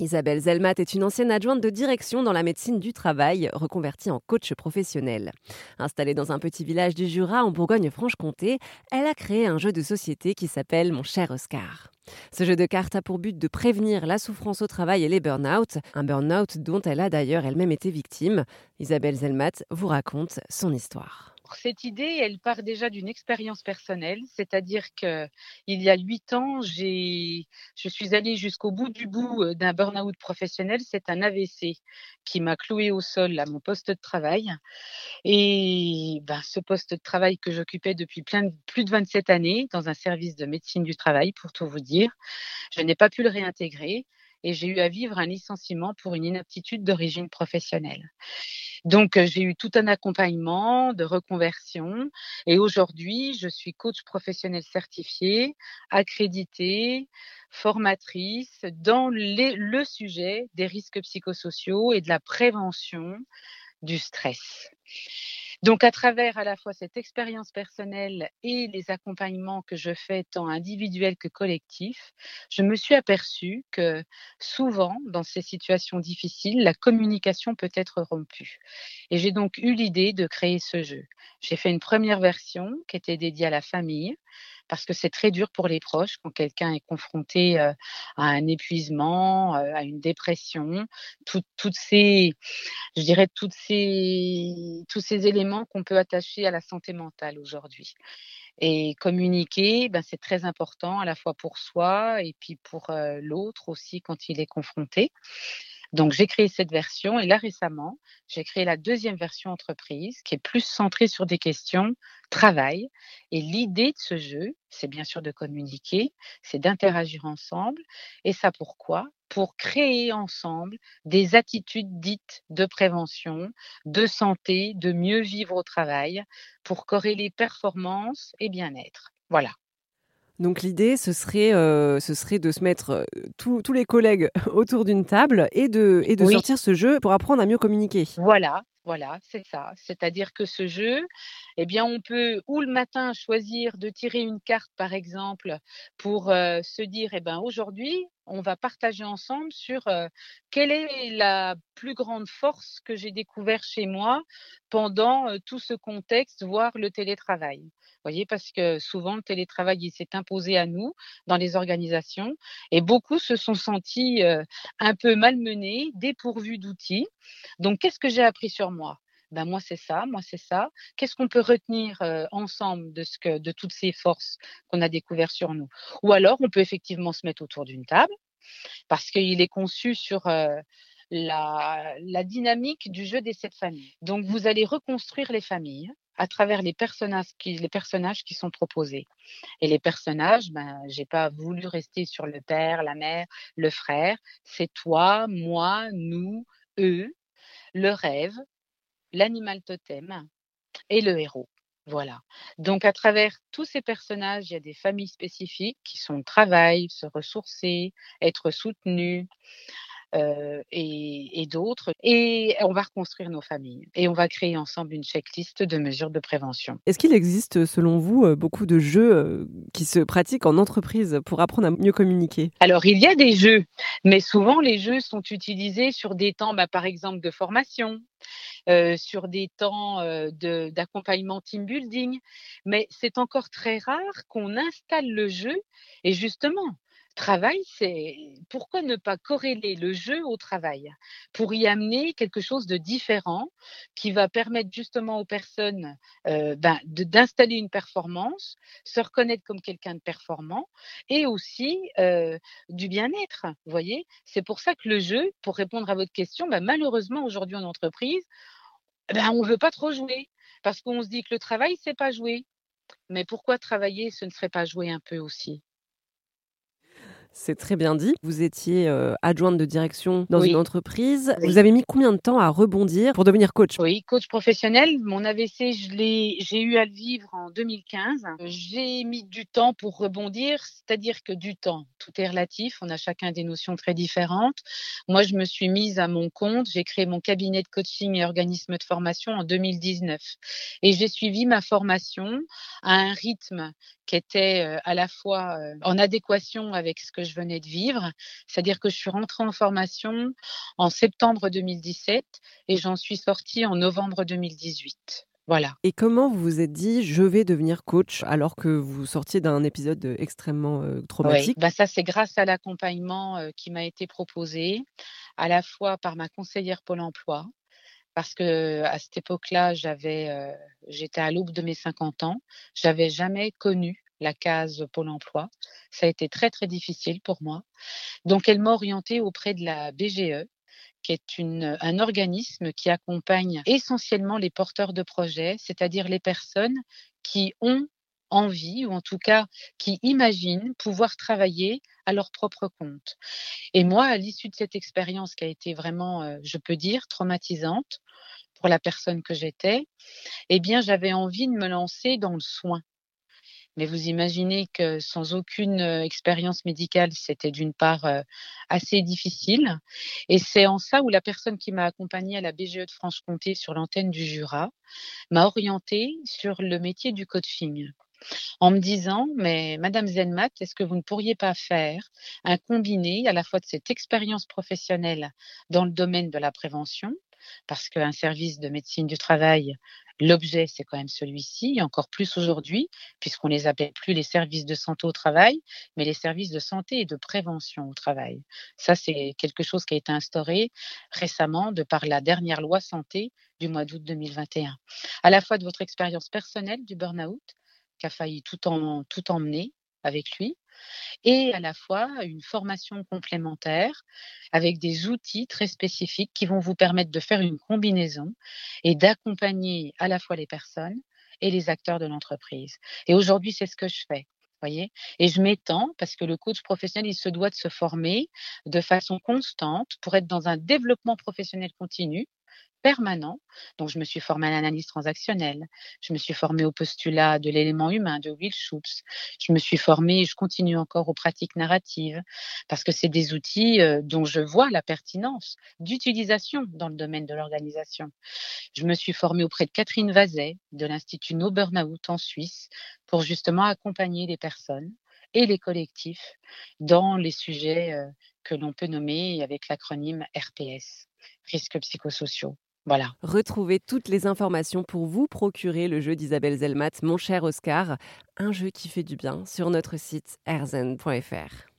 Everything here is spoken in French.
Isabelle Zelmat est une ancienne adjointe de direction dans la médecine du travail, reconvertie en coach professionnel. Installée dans un petit village du Jura en Bourgogne-Franche-Comté, elle a créé un jeu de société qui s'appelle Mon cher Oscar. Ce jeu de cartes a pour but de prévenir la souffrance au travail et les burn-out, un burn-out dont elle a d'ailleurs elle-même été victime. Isabelle Zelmat vous raconte son histoire cette idée, elle part déjà d'une expérience personnelle, c'est-à-dire que il y a huit ans, j'ai, je suis allée jusqu'au bout du bout euh, d'un burn-out professionnel. C'est un AVC qui m'a cloué au sol à mon poste de travail. Et ben, ce poste de travail que j'occupais depuis plein plus de 27 années dans un service de médecine du travail, pour tout vous dire, je n'ai pas pu le réintégrer et j'ai eu à vivre un licenciement pour une inaptitude d'origine professionnelle. Donc, euh, j'ai eu tout un accompagnement de reconversion et aujourd'hui, je suis coach professionnel certifié, accrédité, formatrice dans le sujet des risques psychosociaux et de la prévention du stress. Donc, à travers à la fois cette expérience personnelle et les accompagnements que je fais tant individuels que collectifs, je me suis aperçue que souvent, dans ces situations difficiles, la communication peut être rompue. Et j'ai donc eu l'idée de créer ce jeu. J'ai fait une première version qui était dédiée à la famille parce que c'est très dur pour les proches quand quelqu'un est confronté à un épuisement, à une dépression, toutes ces, je dirais, toutes ces, tous ces éléments qu'on peut attacher à la santé mentale aujourd'hui. Et communiquer, ben, c'est très important à la fois pour soi et puis pour l'autre aussi quand il est confronté. Donc, j'ai créé cette version et là récemment, j'ai créé la deuxième version entreprise qui est plus centrée sur des questions travail. Et l'idée de ce jeu, c'est bien sûr de communiquer, c'est d'interagir ensemble. Et ça pourquoi? Pour créer ensemble des attitudes dites de prévention, de santé, de mieux vivre au travail, pour corréler performance et bien-être. Voilà. Donc l'idée, ce serait, euh, ce serait de se mettre euh, tous les collègues autour d'une table et de, et de sortir ce jeu pour apprendre à mieux communiquer. Voilà, voilà, c'est ça. C'est-à-dire que ce jeu, eh bien, on peut ou le matin choisir de tirer une carte, par exemple, pour euh, se dire, eh ben, aujourd'hui, on va partager ensemble sur euh, quelle est la plus grande force que j'ai découvert chez moi pendant euh, tout ce contexte, voire le télétravail. Vous voyez, parce que souvent le télétravail s'est imposé à nous dans les organisations et beaucoup se sont sentis un peu malmenés, dépourvus d'outils. Donc, qu'est-ce que j'ai appris sur moi? Ben moi c'est ça, moi c'est ça. Qu'est-ce qu'on peut retenir ensemble de ce que, de toutes ces forces qu'on a découvertes sur nous? Ou alors on peut effectivement se mettre autour d'une table parce qu'il est conçu sur la, la, dynamique du jeu des sept familles. Donc vous allez reconstruire les familles à travers les personnages qui, les personnages qui sont proposés. Et les personnages, ben, j'ai pas voulu rester sur le père, la mère, le frère. C'est toi, moi, nous, eux, le rêve, l'animal totem et le héros. Voilà. Donc, à travers tous ces personnages, il y a des familles spécifiques qui sont travail, se ressourcer, être soutenues, euh, et, d'autres. Et on va reconstruire nos familles et on va créer ensemble une checklist de mesures de prévention. Est-ce qu'il existe, selon vous, euh, beaucoup de jeux euh, qui se pratiquent en entreprise pour apprendre à mieux communiquer? Alors, il y a des jeux, mais souvent les jeux sont utilisés sur des temps, bah, par exemple, de formation. sur des temps d'accompagnement team building, mais c'est encore très rare qu'on installe le jeu et justement, travail, c'est pourquoi ne pas corréler le jeu au travail? Pour y amener quelque chose de différent qui va permettre justement aux personnes euh, ben, d'installer une performance, se reconnaître comme quelqu'un de performant et aussi euh, du bien-être. Voyez, c'est pour ça que le jeu, pour répondre à votre question, ben, malheureusement aujourd'hui en entreprise, ben, on ne veut pas trop jouer parce qu'on se dit que le travail, c'est pas jouer. Mais pourquoi travailler, ce ne serait pas jouer un peu aussi? C'est très bien dit. Vous étiez euh, adjointe de direction dans une entreprise. Vous avez mis combien de temps à rebondir pour devenir coach? Oui, coach professionnel. Mon AVC, j'ai eu à le vivre en 2015. J'ai mis du temps pour rebondir, c'est-à-dire que du temps, tout est relatif. On a chacun des notions très différentes. Moi, je me suis mise à mon compte. J'ai créé mon cabinet de coaching et organisme de formation en 2019. Et j'ai suivi ma formation à un rythme qui était euh, à la fois euh, en adéquation avec ce que je venais de vivre. C'est-à-dire que je suis rentrée en formation en septembre 2017 et j'en suis sortie en novembre 2018. Voilà. Et comment vous vous êtes dit, je vais devenir coach alors que vous sortiez d'un épisode extrêmement traumatique? oui. bah Ça, c'est grâce à l'accompagnement qui m'a été proposé, à la fois par ma conseillère Pôle emploi, parce que à cette époque-là, j'avais, j'étais à l'aube de mes 50 ans, j'avais jamais connu la case Pôle emploi. Ça a été très très difficile pour moi. Donc elle m'a orientée auprès de la BGE, qui est une, un organisme qui accompagne essentiellement les porteurs de projets, c'est-à-dire les personnes qui ont envie, ou en tout cas qui imaginent pouvoir travailler à leur propre compte. Et moi, à l'issue de cette expérience qui a été vraiment, euh, je peux dire, traumatisante pour la personne que j'étais, eh bien, j'avais envie de me lancer dans le soin. Mais vous imaginez que sans aucune expérience médicale, c'était d'une part assez difficile. Et c'est en ça où la personne qui m'a accompagnée à la BGE de Franche-Comté sur l'antenne du Jura m'a orientée sur le métier du coaching en me disant, mais Madame Zenmat, est-ce que vous ne pourriez pas faire un combiné à la fois de cette expérience professionnelle dans le domaine de la prévention, parce qu'un service de médecine du travail L'objet, c'est quand même celui-ci, encore plus aujourd'hui, puisqu'on les appelle plus les services de santé au travail, mais les services de santé et de prévention au travail. Ça, c'est quelque chose qui a été instauré récemment de par la dernière loi santé du mois d'août 2021. À la fois de votre expérience personnelle du burn-out, qui a failli tout emmener avec lui, et à la fois une formation complémentaire avec des outils très spécifiques qui vont vous permettre de faire une combinaison et d'accompagner à la fois les personnes et les acteurs de l'entreprise. Et aujourd'hui, c'est ce que je fais. Et je m'étends parce que le coach professionnel, il se doit de se former de façon constante pour être dans un développement professionnel continu permanent. Donc, je me suis formée à l'analyse transactionnelle, je me suis formée au postulat de l'élément humain de Will Schutz, je me suis formée et je continue encore aux pratiques narratives parce que c'est des outils euh, dont je vois la pertinence d'utilisation dans le domaine de l'organisation. Je me suis formée auprès de Catherine Vazet de l'Institut No Burnout en Suisse pour justement accompagner les personnes et les collectifs dans les sujets euh, que l'on peut nommer avec l'acronyme RPS, risques psychosociaux. Retrouvez toutes les informations pour vous procurer le jeu d'Isabelle Zelmat, Mon cher Oscar, un jeu qui fait du bien sur notre site erzen.fr.